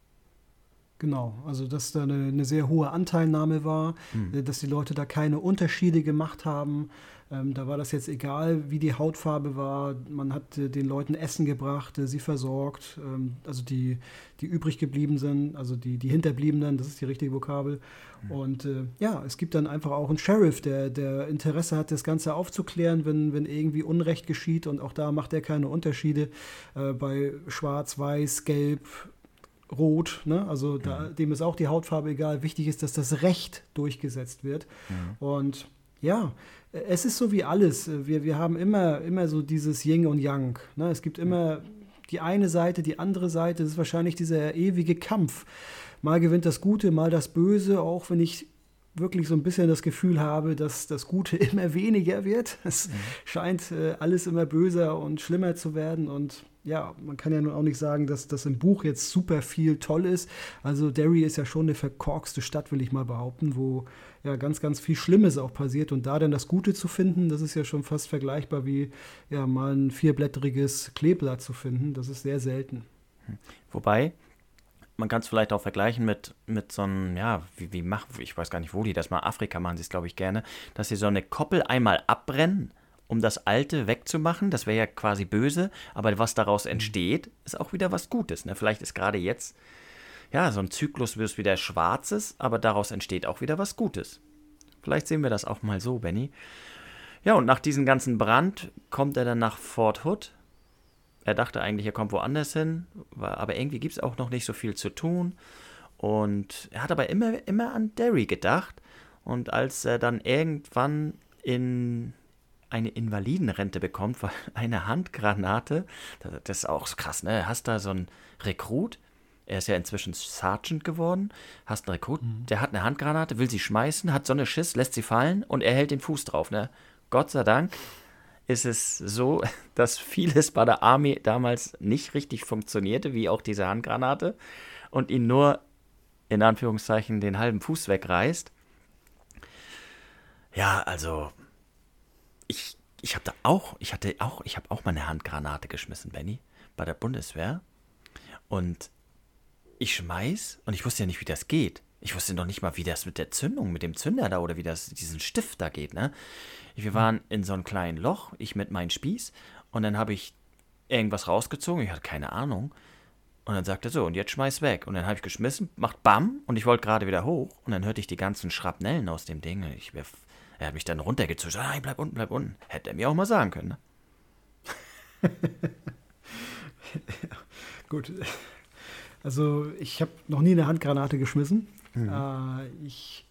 Genau, also dass da eine, eine sehr hohe Anteilnahme war, hm. dass die Leute da keine Unterschiede gemacht haben. Ähm, da war das jetzt egal, wie die Hautfarbe war. Man hat äh, den Leuten Essen gebracht, äh, sie versorgt. Ähm, also die, die übrig geblieben sind, also die, die Hinterbliebenen, das ist die richtige Vokabel. Hm. Und äh, ja, es gibt dann einfach auch einen Sheriff, der, der Interesse hat, das Ganze aufzuklären, wenn, wenn irgendwie Unrecht geschieht. Und auch da macht er keine Unterschiede äh, bei Schwarz, Weiß, Gelb, rot, ne? also da, mhm. dem ist auch die Hautfarbe egal. Wichtig ist, dass das Recht durchgesetzt wird. Mhm. Und ja, es ist so wie alles. Wir, wir haben immer, immer so dieses Yin und Yang. Ne? Es gibt immer die eine Seite, die andere Seite. Das ist wahrscheinlich dieser ewige Kampf. Mal gewinnt das Gute, mal das Böse, auch wenn ich wirklich so ein bisschen das Gefühl habe, dass das Gute [LAUGHS] immer weniger wird. Es mhm. scheint äh, alles immer böser und schlimmer zu werden und ja, man kann ja nun auch nicht sagen, dass das im Buch jetzt super viel toll ist. Also Derry ist ja schon eine verkorkste Stadt, will ich mal behaupten, wo ja ganz, ganz viel Schlimmes auch passiert. Und da dann das Gute zu finden, das ist ja schon fast vergleichbar wie ja mal ein vierblättriges Kleeblatt zu finden. Das ist sehr selten. Wobei, man kann es vielleicht auch vergleichen mit, mit so einem, ja, wie, wie machen, ich weiß gar nicht, wo die das mal, Afrika machen sie es, glaube ich, gerne, dass sie so eine Koppel einmal abbrennen, um das Alte wegzumachen. Das wäre ja quasi böse, aber was daraus mhm. entsteht, ist auch wieder was Gutes. Ne? Vielleicht ist gerade jetzt, ja, so ein Zyklus wird wieder Schwarzes, aber daraus entsteht auch wieder was Gutes. Vielleicht sehen wir das auch mal so, Benny. Ja, und nach diesem ganzen Brand kommt er dann nach Fort Hood. Er dachte eigentlich, er kommt woanders hin, aber irgendwie gibt es auch noch nicht so viel zu tun. Und er hat aber immer, immer an Derry gedacht. Und als er dann irgendwann in eine Invalidenrente bekommt, weil [LAUGHS] eine Handgranate, das ist auch krass, ne? Hast da so einen Rekrut, er ist ja inzwischen Sergeant geworden, hast einen Rekrut, mhm. der hat eine Handgranate, will sie schmeißen, hat so eine Schiss, lässt sie fallen und er hält den Fuß drauf, ne? Gott sei Dank ist es so, [LAUGHS] dass vieles bei der Armee damals nicht richtig funktionierte, wie auch diese Handgranate, und ihn nur in Anführungszeichen den halben Fuß wegreißt. Ja, also ich, ich habe da auch, ich hatte auch, ich habe auch mal Handgranate geschmissen, Benny, bei der Bundeswehr. Und ich schmeiß und ich wusste ja nicht, wie das geht. Ich wusste noch nicht mal, wie das mit der Zündung, mit dem Zünder da oder wie das diesen Stift da geht, ne? Wir waren in so einem kleinen Loch, ich mit meinem Spieß, und dann habe ich irgendwas rausgezogen, ich hatte keine Ahnung. Und dann sagt er so, und jetzt schmeiß weg. Und dann habe ich geschmissen, macht Bam, und ich wollte gerade wieder hoch. Und dann hörte ich die ganzen Schrapnellen aus dem Ding. Ich, er hat mich dann runtergezischt. Nein, bleib unten, bleib unten. Hätte er mir auch mal sagen können, ne? [LAUGHS] Gut. Also ich habe noch nie eine Handgranate geschmissen. Mhm. Äh, ich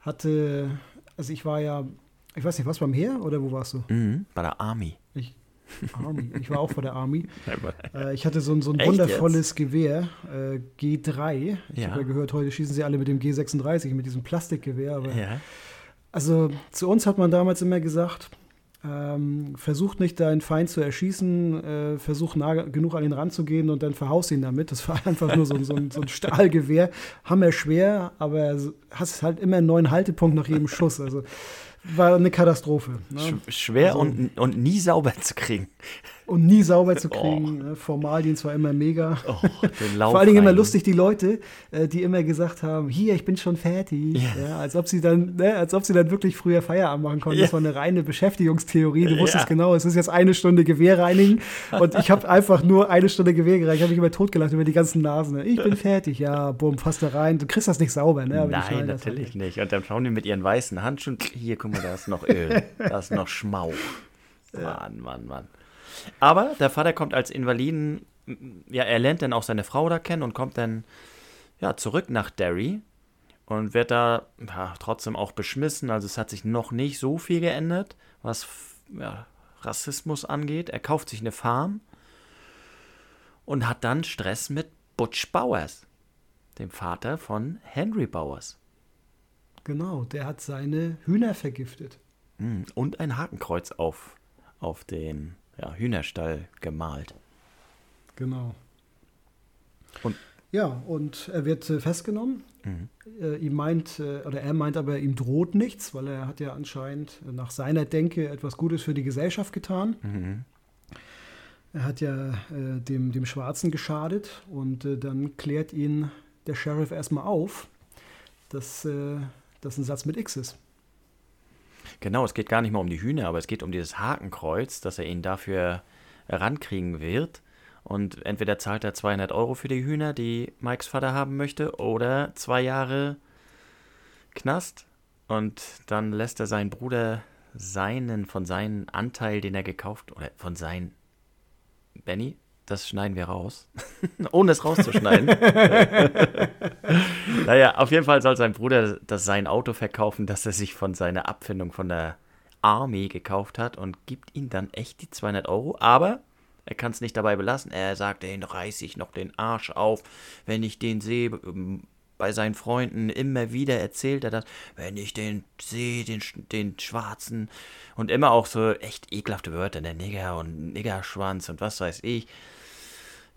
hatte, also ich war ja, ich weiß nicht, was beim Heer oder wo warst du? Mhm, bei der Army. Ich, Army. Ich war auch bei der Army. [LAUGHS] äh, ich hatte so ein, so ein wundervolles jetzt? Gewehr, äh, G3. Ich ja. habe ja gehört, heute schießen sie alle mit dem G36, mit diesem Plastikgewehr. Ja. Also zu uns hat man damals immer gesagt, ähm, versucht nicht deinen Feind zu erschießen, äh, versuch nah genug an ihn ranzugehen und dann verhaust ihn damit. Das war [LAUGHS] einfach nur so, so, ein, so ein Stahlgewehr. Hammer aber hast halt immer einen neuen Haltepunkt nach jedem Schuss. Also war eine Katastrophe. Ne? Schwer also, und, und nie sauber zu kriegen. Und nie sauber zu [LAUGHS] oh. kriegen. Oh. Formalien zwar immer mega. Oh, [LAUGHS] Vor allen Dingen immer lustig, die Leute, äh, die immer gesagt haben, hier, ich bin schon fertig. Ja. Ja, als, ob sie dann, ne, als ob sie dann wirklich früher Feierabend machen konnten. Ja. Das war eine reine Beschäftigungstheorie. Du wusstest genau, es ist jetzt eine Stunde Gewehr reinigen. Und ich habe einfach nur eine Stunde Gewehr gereicht. Ich habe mich immer totgelacht über die ganzen Nasen. Ne? Ich bin fertig. Ja, bumm, fass da rein. Du kriegst das nicht sauber. Ne? Nein, natürlich nicht. Und dann schauen die mit ihren weißen Handschuhen, hier, guck mal, da ist noch Öl. [LAUGHS] da ist noch Schmau. Mann, Mann, Mann. Aber der Vater kommt als Invaliden, ja, er lernt dann auch seine Frau da kennen und kommt dann ja, zurück nach Derry und wird da ja, trotzdem auch beschmissen. Also es hat sich noch nicht so viel geändert, was ja, Rassismus angeht. Er kauft sich eine Farm und hat dann Stress mit Butch Bowers, dem Vater von Henry Bowers. Genau, der hat seine Hühner vergiftet. Hm, und ein Hakenkreuz auf, auf den ja, Hühnerstall gemalt. Genau. Und ja, und er wird äh, festgenommen. Mhm. Äh, ihm meint, äh, oder er meint aber, ihm droht nichts, weil er hat ja anscheinend nach seiner Denke etwas Gutes für die Gesellschaft getan. Mhm. Er hat ja äh, dem, dem Schwarzen geschadet und äh, dann klärt ihn der Sheriff erstmal auf, dass äh, das ein Satz mit X ist. Genau, es geht gar nicht mal um die Hühner, aber es geht um dieses Hakenkreuz, dass er ihn dafür rankriegen wird. Und entweder zahlt er 200 Euro für die Hühner, die Mikes Vater haben möchte, oder zwei Jahre Knast. Und dann lässt er seinen Bruder seinen, von seinem Anteil, den er gekauft, oder von seinem, Benny, das schneiden wir raus. [LAUGHS] Ohne es rauszuschneiden. [LAUGHS] naja, auf jeden Fall soll sein Bruder das sein Auto verkaufen, das er sich von seiner Abfindung von der Army gekauft hat und gibt ihm dann echt die 200 Euro. Aber er kann es nicht dabei belassen. Er sagt, den reiß ich noch den Arsch auf, wenn ich den sehe. Ähm, bei seinen Freunden immer wieder erzählt er das, wenn ich den sehe, den, den Schwarzen. Und immer auch so echt ekelhafte Wörter, der Nigger und Niggerschwanz und was weiß ich.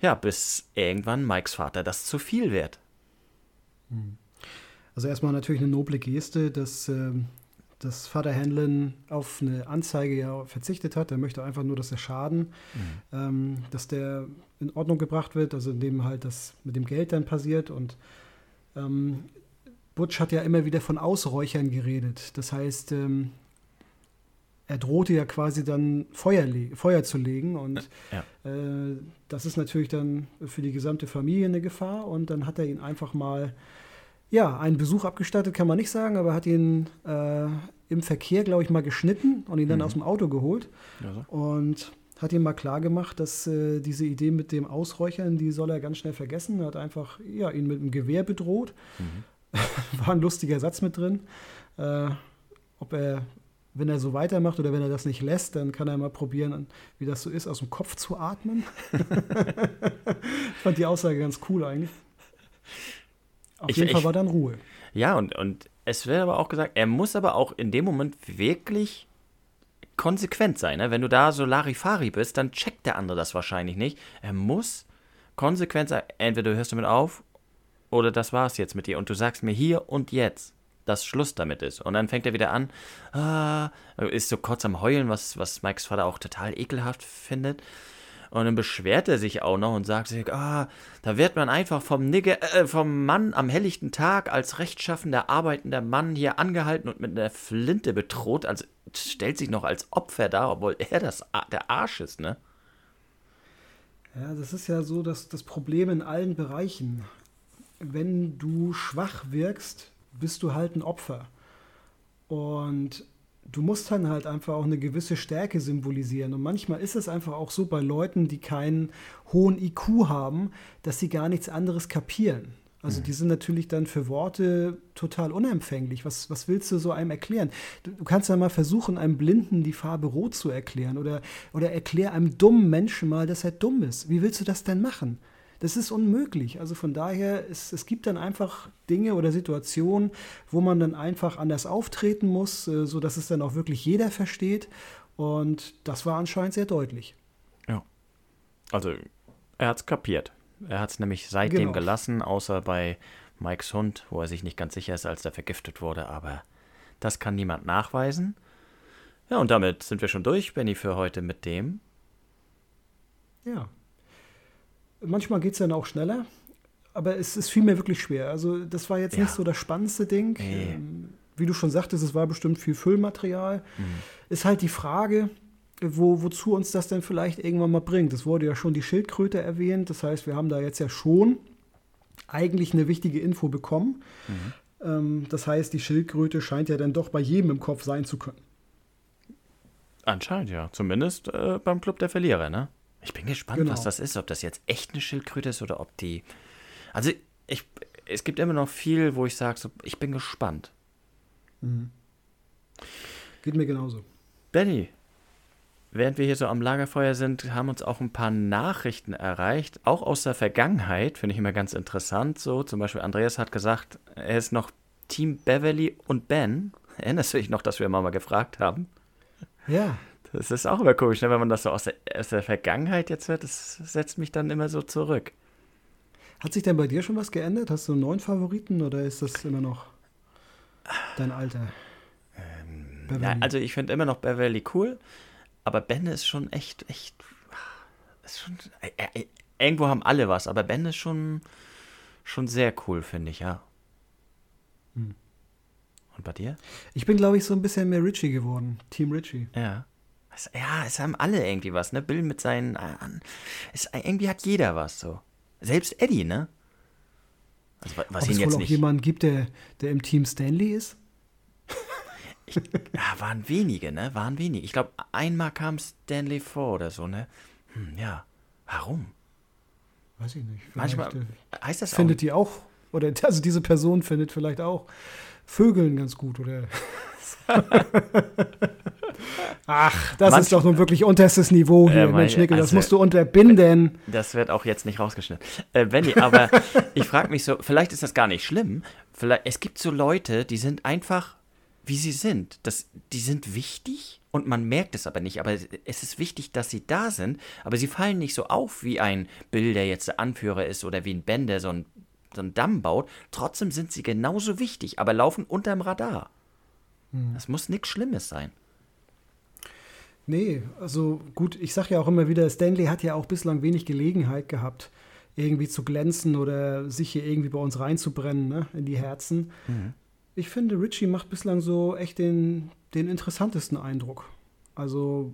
Ja, bis irgendwann Mikes Vater das zu viel wird. Hm. Also erstmal natürlich eine noble Geste, dass, äh, dass Vater Hanlon auf eine Anzeige ja verzichtet hat. Er möchte einfach nur, dass der Schaden, mhm. ähm, dass der in Ordnung gebracht wird, also indem halt das mit dem Geld dann passiert. Und ähm, Butch hat ja immer wieder von Ausräuchern geredet. Das heißt, ähm, er drohte ja quasi dann Feuer, Feuer zu legen und ja. äh, das ist natürlich dann für die gesamte Familie eine Gefahr und dann hat er ihn einfach mal, ja, einen Besuch abgestattet, kann man nicht sagen, aber hat ihn äh, im Verkehr, glaube ich, mal geschnitten und ihn dann mhm. aus dem Auto geholt ja. und hat ihm mal klar gemacht, dass äh, diese Idee mit dem Ausräuchern, die soll er ganz schnell vergessen. Er hat einfach ja, ihn mit einem Gewehr bedroht. Mhm. [LAUGHS] War ein lustiger Satz mit drin. Äh, ob er wenn er so weitermacht oder wenn er das nicht lässt, dann kann er mal probieren, wie das so ist, aus dem Kopf zu atmen. [LAUGHS] ich fand die Aussage ganz cool eigentlich. Auf ich, jeden Fall ich, war dann Ruhe. Ja, und, und es wird aber auch gesagt, er muss aber auch in dem Moment wirklich konsequent sein. Ne? Wenn du da so Larifari bist, dann checkt der andere das wahrscheinlich nicht. Er muss konsequent sein. Entweder du hörst damit auf oder das war's jetzt mit dir und du sagst mir hier und jetzt dass Schluss damit ist. Und dann fängt er wieder an, ah, ist so kurz am Heulen, was, was Mikes Vater auch total ekelhaft findet. Und dann beschwert er sich auch noch und sagt sich, ah, da wird man einfach vom, Nigger, äh, vom Mann am helllichten Tag als rechtschaffender, arbeitender Mann hier angehalten und mit einer Flinte bedroht. Also stellt sich noch als Opfer dar, obwohl er das, der Arsch ist, ne? Ja, das ist ja so dass das Problem in allen Bereichen. Wenn du schwach wirkst, bist du halt ein Opfer. Und du musst dann halt einfach auch eine gewisse Stärke symbolisieren. Und manchmal ist es einfach auch so bei Leuten, die keinen hohen IQ haben, dass sie gar nichts anderes kapieren. Also mhm. die sind natürlich dann für Worte total unempfänglich. Was, was willst du so einem erklären? Du, du, kannst ja mal versuchen, einem Blinden die Farbe Rot zu erklären oder, oder erklär einem dummen Menschen mal, dass er dumm ist. Wie willst du das denn machen? Das ist unmöglich. Also von daher, es, es gibt dann einfach Dinge oder Situationen, wo man dann einfach anders auftreten muss, äh, sodass es dann auch wirklich jeder versteht. Und das war anscheinend sehr deutlich. Ja. Also er hat es kapiert. Er hat es nämlich seitdem genau. gelassen, außer bei Mikes Hund, wo er sich nicht ganz sicher ist, als er vergiftet wurde. Aber das kann niemand nachweisen. Ja, und damit sind wir schon durch, Benny, für heute mit dem. Ja. Manchmal geht es dann auch schneller, aber es, es fiel mir wirklich schwer. Also, das war jetzt ja. nicht so das spannendste Ding. Nee. Ähm, wie du schon sagtest, es war bestimmt viel Füllmaterial. Mhm. Ist halt die Frage, wo, wozu uns das denn vielleicht irgendwann mal bringt. Es wurde ja schon die Schildkröte erwähnt, das heißt, wir haben da jetzt ja schon eigentlich eine wichtige Info bekommen. Mhm. Ähm, das heißt, die Schildkröte scheint ja dann doch bei jedem im Kopf sein zu können. Anscheinend ja, zumindest äh, beim Club der Verlierer, ne? Ich bin gespannt, genau. was das ist, ob das jetzt echt eine Schildkröte ist oder ob die. Also ich, es gibt immer noch viel, wo ich sage, so, ich bin gespannt. Mhm. Geht mir genauso. Benny, während wir hier so am Lagerfeuer sind, haben uns auch ein paar Nachrichten erreicht, auch aus der Vergangenheit, finde ich immer ganz interessant. So, zum Beispiel Andreas hat gesagt, er ist noch Team Beverly und Ben. [LAUGHS] Erinnerst du dich noch, dass wir mal gefragt haben? Ja. Das ist auch immer komisch, ne? wenn man das so aus der, aus der Vergangenheit jetzt hört. Das setzt mich dann immer so zurück. Hat sich denn bei dir schon was geändert? Hast du einen neuen Favoriten oder ist das immer noch dein Alter? Ähm, ja, also ich finde immer noch Beverly cool. Aber Ben ist schon echt, echt. Ist schon, äh, äh, irgendwo haben alle was, aber Ben ist schon, schon sehr cool, finde ich, ja. Hm. Und bei dir? Ich bin, glaube ich, so ein bisschen mehr Richie geworden. Team Richie. Ja. Ja, es haben alle irgendwie was, ne? Bill mit seinen. Äh, es, irgendwie hat jeder was so. Selbst Eddie, ne? Also, was Ob ihn es jetzt wohl auch nicht. jemanden gibt, der, der im Team Stanley ist? Ich, ja, waren wenige, ne? Waren wenige. Ich glaube, einmal kam Stanley vor oder so, ne? Hm, ja. Warum? Weiß ich nicht. Vielleicht Manchmal äh, heißt das Findet auch, die auch, oder [LAUGHS] also diese Person findet vielleicht auch Vögeln ganz gut, oder? [LAUGHS] Ach, das Manch, ist doch nun wirklich unterstes Niveau hier, äh, Mensch Nickel, also, das musst du unterbinden. Das wird auch jetzt nicht rausgeschnitten. Äh, Benny, aber [LAUGHS] ich frage mich so, vielleicht ist das gar nicht schlimm. Vielleicht, es gibt so Leute, die sind einfach wie sie sind. Das, die sind wichtig und man merkt es aber nicht. Aber es ist wichtig, dass sie da sind, aber sie fallen nicht so auf wie ein Bill, der jetzt der Anführer ist oder wie ein Ben, der so einen, so einen Damm baut. Trotzdem sind sie genauso wichtig, aber laufen unterm Radar. Hm. Das muss nichts Schlimmes sein. Nee, also gut, ich sage ja auch immer wieder, Stanley hat ja auch bislang wenig Gelegenheit gehabt, irgendwie zu glänzen oder sich hier irgendwie bei uns reinzubrennen, ne, in die Herzen. Mhm ich finde, Richie macht bislang so echt den, den interessantesten Eindruck. Also,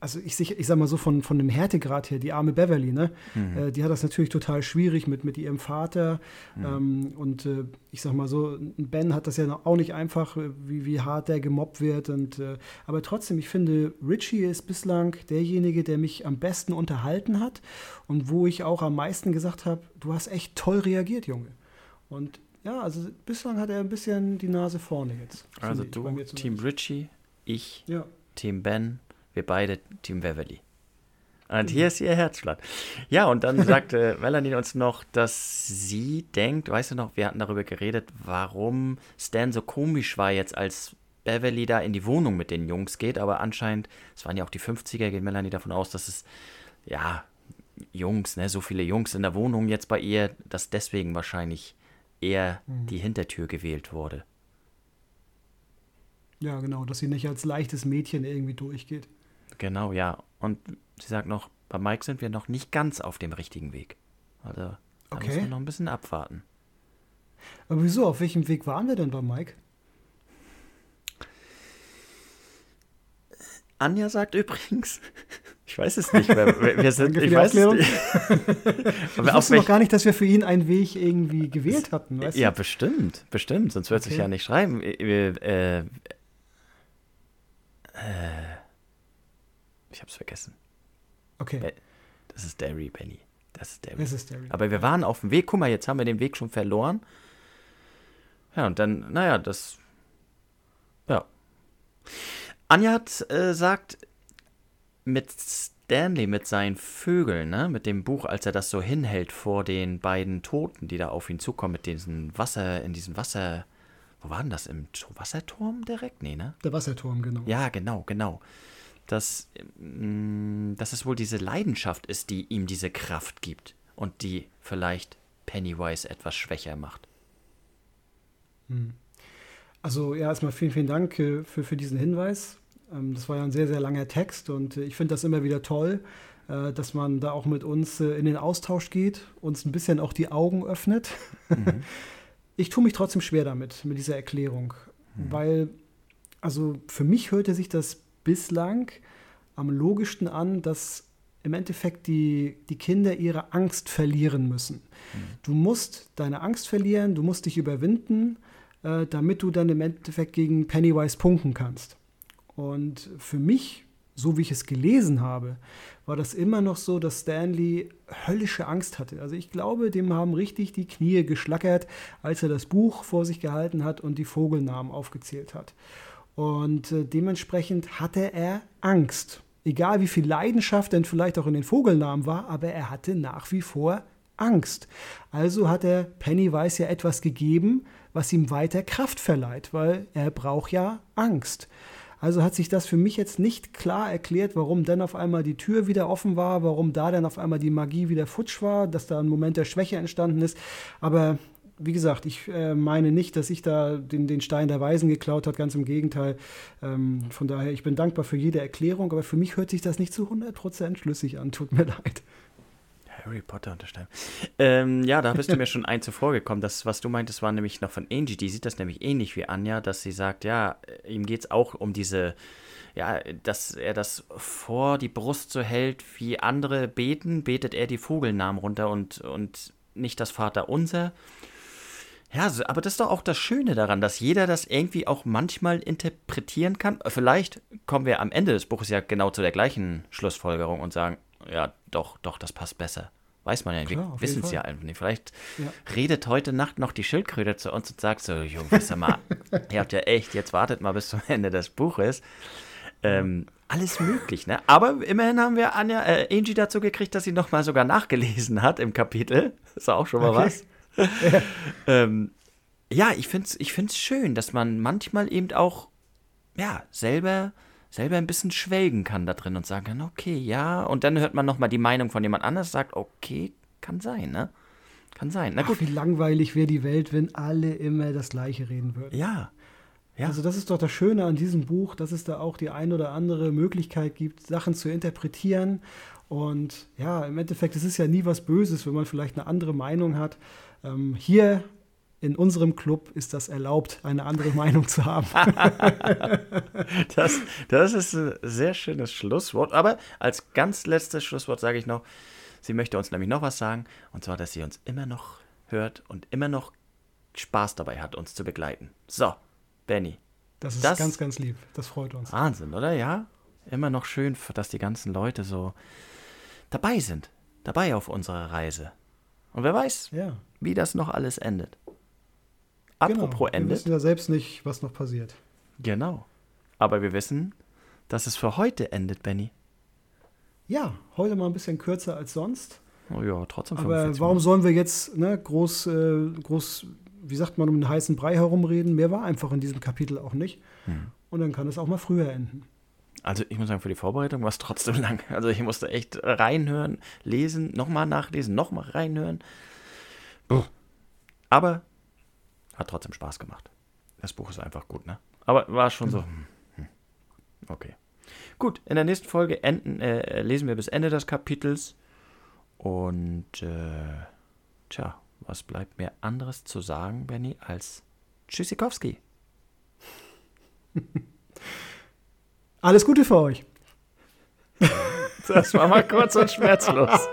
also ich, ich sag mal so von, von dem Härtegrad her, die arme Beverly, ne? Mhm. Äh, die hat das natürlich total schwierig mit, mit ihrem Vater. Mhm. Ähm, und äh, ich sag mal so, Ben hat das ja auch nicht einfach, äh, wie, wie hart der gemobbt wird. Und, äh, aber trotzdem, ich finde, Richie ist bislang derjenige, der mich am besten unterhalten hat und wo ich auch am meisten gesagt habe, du hast echt toll reagiert, Junge. Und ja, also bislang hat er ein bisschen die Nase vorne jetzt. Also du, Team Richie, ich, ja. Team Ben, wir beide Team Beverly. Und hier ist ihr Herzschlag. Ja, und dann [LAUGHS] sagte Melanie uns noch, dass sie denkt, weißt du noch, wir hatten darüber geredet, warum Stan so komisch war jetzt, als Beverly da in die Wohnung mit den Jungs geht, aber anscheinend, es waren ja auch die 50er, geht Melanie davon aus, dass es, ja, Jungs, ne, so viele Jungs in der Wohnung jetzt bei ihr, dass deswegen wahrscheinlich eher mhm. die Hintertür gewählt wurde. Ja, genau, dass sie nicht als leichtes Mädchen irgendwie durchgeht. Genau, ja. Und sie sagt noch, bei Mike sind wir noch nicht ganz auf dem richtigen Weg. Also da okay. müssen wir noch ein bisschen abwarten. Aber wieso? Auf welchem Weg waren wir denn bei Mike? Anja sagt [LAUGHS] übrigens, ich weiß es nicht, wir, wir sind, ich weiß es nicht. [LAUGHS] Ich wusste noch gar nicht, dass wir für ihn einen Weg irgendwie gewählt hatten, weißt ja, du? bestimmt, bestimmt, sonst wird sich Okay. ja nicht schreiben. Äh, äh, äh, ich hab's vergessen. Okay, Das ist Derry, Benny. Das ist Derry. das ist Derry. Aber wir waren auf dem Weg. Guck mal, jetzt haben wir den Weg schon verloren. Ja, und dann, naja, das. Ja. Anja hat äh, sagt, mit Stanley, mit seinen Vögeln, ne, mit dem Buch, als er das so hinhält vor den beiden Toten, die da auf ihn zukommen, mit diesen Wasser, in diesem Wasser. Wo war denn das? Im Wasserturm direkt? Nee, ne? Der Wasserturm, genau. Ja, genau, genau. Dass, mm, dass es wohl diese Leidenschaft ist, die ihm diese Kraft gibt und die vielleicht Pennywise etwas schwächer macht. Also ja, erstmal vielen, vielen Dank äh, für, für diesen Hinweis. Ähm, Das war ja ein sehr, sehr langer Text und äh, ich finde das immer wieder toll, äh, dass man da auch mit uns in den Austausch geht, uns ein bisschen auch die Augen öffnet. [LAUGHS] Ich tue mich trotzdem schwer damit, mit dieser Erklärung, weil, also für mich hörte sich das bislang am logischsten an, dass im Endeffekt die, die Kinder ihre Angst verlieren müssen. Du musst deine Angst verlieren, du musst dich überwinden, äh, damit du dann im Endeffekt gegen Pennywise punkten kannst. Und für mich, so wie ich es gelesen habe, war das immer noch so, dass Stanley höllische Angst hatte. Also ich glaube, dem haben richtig die Knie geschlackert, als er das Buch vor sich gehalten hat und die Vogelnamen aufgezählt hat. Und äh, dementsprechend hatte er Angst. Egal wie viel Leidenschaft denn vielleicht auch in den Vogelnamen war, aber er hatte nach wie vor Angst. Also hat er Pennywise ja etwas gegeben, was ihm weiter Kraft verleiht, weil er braucht ja Angst. Also hat sich das für mich jetzt nicht klar erklärt, warum dann auf einmal die Tür wieder offen war, warum da dann auf einmal die Magie wieder futsch war, dass da ein Moment der Schwäche entstanden ist. Aber wie gesagt, ich äh, meine nicht, dass ich da den, den Stein der Weisen geklaut habe, ganz im Gegenteil. Ähm, von daher, ich bin dankbar für jede Erklärung, aber für mich hört sich das nicht zu 100% schlüssig an, tut mir [LAUGHS] leid. Harry Potter unterschreiben. Ähm, ja, da bist du mir schon ein zuvor gekommen. Das, was du meintest, war nämlich noch von Angie. Die sieht das nämlich ähnlich wie Anja, dass sie sagt, ja, ihm geht es auch um diese, ja, dass er das vor die Brust so hält, wie andere beten, betet er die Vogelnamen runter und, und nicht das Vaterunser. Ja, aber das ist doch auch das Schöne daran, dass jeder das irgendwie auch manchmal interpretieren kann. Vielleicht kommen wir am Ende des Buches ja genau zu der gleichen Schlussfolgerung und sagen, ja, doch, doch, das passt besser. Weiß man ja, Klar, wir wissen es ja einfach nicht. Vielleicht Ja. redet heute Nacht noch die Schildkröte zu uns und sagt so, Jungs, mal, [LAUGHS] ihr habt ja echt, jetzt wartet mal bis zum Ende des Buches. Ähm, alles möglich, ne? Aber immerhin haben wir Anja, äh, Angie dazu gekriegt, dass sie nochmal sogar nachgelesen hat im Kapitel. Ist auch schon mal Okay. was. [LAUGHS] ähm, ja, ich finde es ich find's schön, dass man manchmal eben auch, ja, selber, selber ein bisschen schwelgen kann da drin und sagen kann, okay, ja. Und dann hört man nochmal die Meinung von jemand anders, sagt, okay, kann sein, ne? Kann sein. Na Ach, gut, wie langweilig wäre die Welt, wenn alle immer das Gleiche reden würden. ja. Ja. Also das ist doch das Schöne an diesem Buch, dass es da auch die ein oder andere Möglichkeit gibt, Sachen zu interpretieren. Und ja, im Endeffekt, es ist ja nie was Böses, wenn man vielleicht eine andere Meinung hat. Ähm, hier in unserem Club ist das erlaubt, eine andere Meinung zu haben. [LAUGHS] Das, das ist ein sehr schönes Schlusswort. Aber als ganz letztes Schlusswort sage ich noch, sie möchte uns nämlich noch was sagen. Und zwar, dass sie uns immer noch hört und immer noch Spaß dabei hat, uns zu begleiten. So, Benny. Das ist Das- ganz, ganz lieb. Das freut uns. Wahnsinn, oder? Ja? Immer noch schön, dass die ganzen Leute so dabei sind. Dabei auf unserer Reise. Und wer weiß, Ja, wie das noch alles endet. genau. Apropos Wir endet. wissen ja selbst nicht, was noch passiert. Genau. Aber wir wissen, dass es für heute endet, Benny. Ja, heute mal ein bisschen kürzer als sonst. Oh ja, trotzdem Aber 45 warum sollen wir jetzt ne, groß, äh, groß, wie sagt man, um den heißen Brei herumreden? Mehr war einfach in diesem Kapitel auch nicht. Hm. Und dann kann es auch mal früher enden. Also ich muss sagen, für die Vorbereitung war es trotzdem [LAUGHS] lang. Also ich musste echt reinhören, lesen, nochmal nachlesen, nochmal reinhören. Puh. Aber hat trotzdem Spaß gemacht. Das Buch ist einfach gut, ne? Aber war schon so. hm, hm. Okay. Gut, in der nächsten Folge enden, äh, lesen wir bis Ende des Kapitels. Und äh, tja, was bleibt mir anderes zu sagen, Benny, als Tschüssikowski. [LAUGHS] Alles Gute für euch. Das war mal kurz und schmerzlos.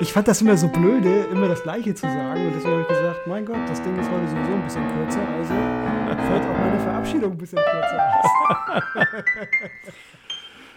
Ich fand das immer so blöde, immer das Gleiche zu sagen. Und deswegen habe ich gesagt, mein Gott, das Ding ist heute sowieso ein bisschen kürzer. Also fällt auch meine Verabschiedung ein bisschen kürzer aus. [LAUGHS]